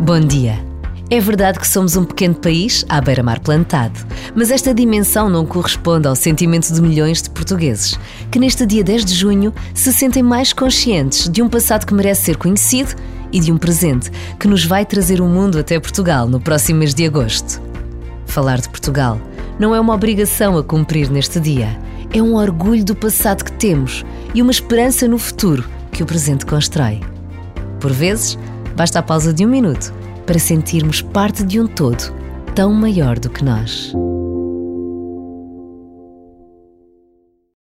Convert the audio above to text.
Bom dia. É verdade que somos um pequeno país à beira-mar plantado, mas esta dimensão não corresponde ao sentimento de milhões de portugueses, que neste dia 10 de junho se sentem mais conscientes de um passado que merece ser conhecido e de um presente que nos vai trazer o mundo até Portugal no próximo mês de agosto. Falar de Portugal não é uma obrigação a cumprir neste dia, é um orgulho do passado que temos e uma esperança no futuro que o presente constrói. Por vezes, basta a pausa de um minuto para sentirmos parte de um todo tão maior do que nós.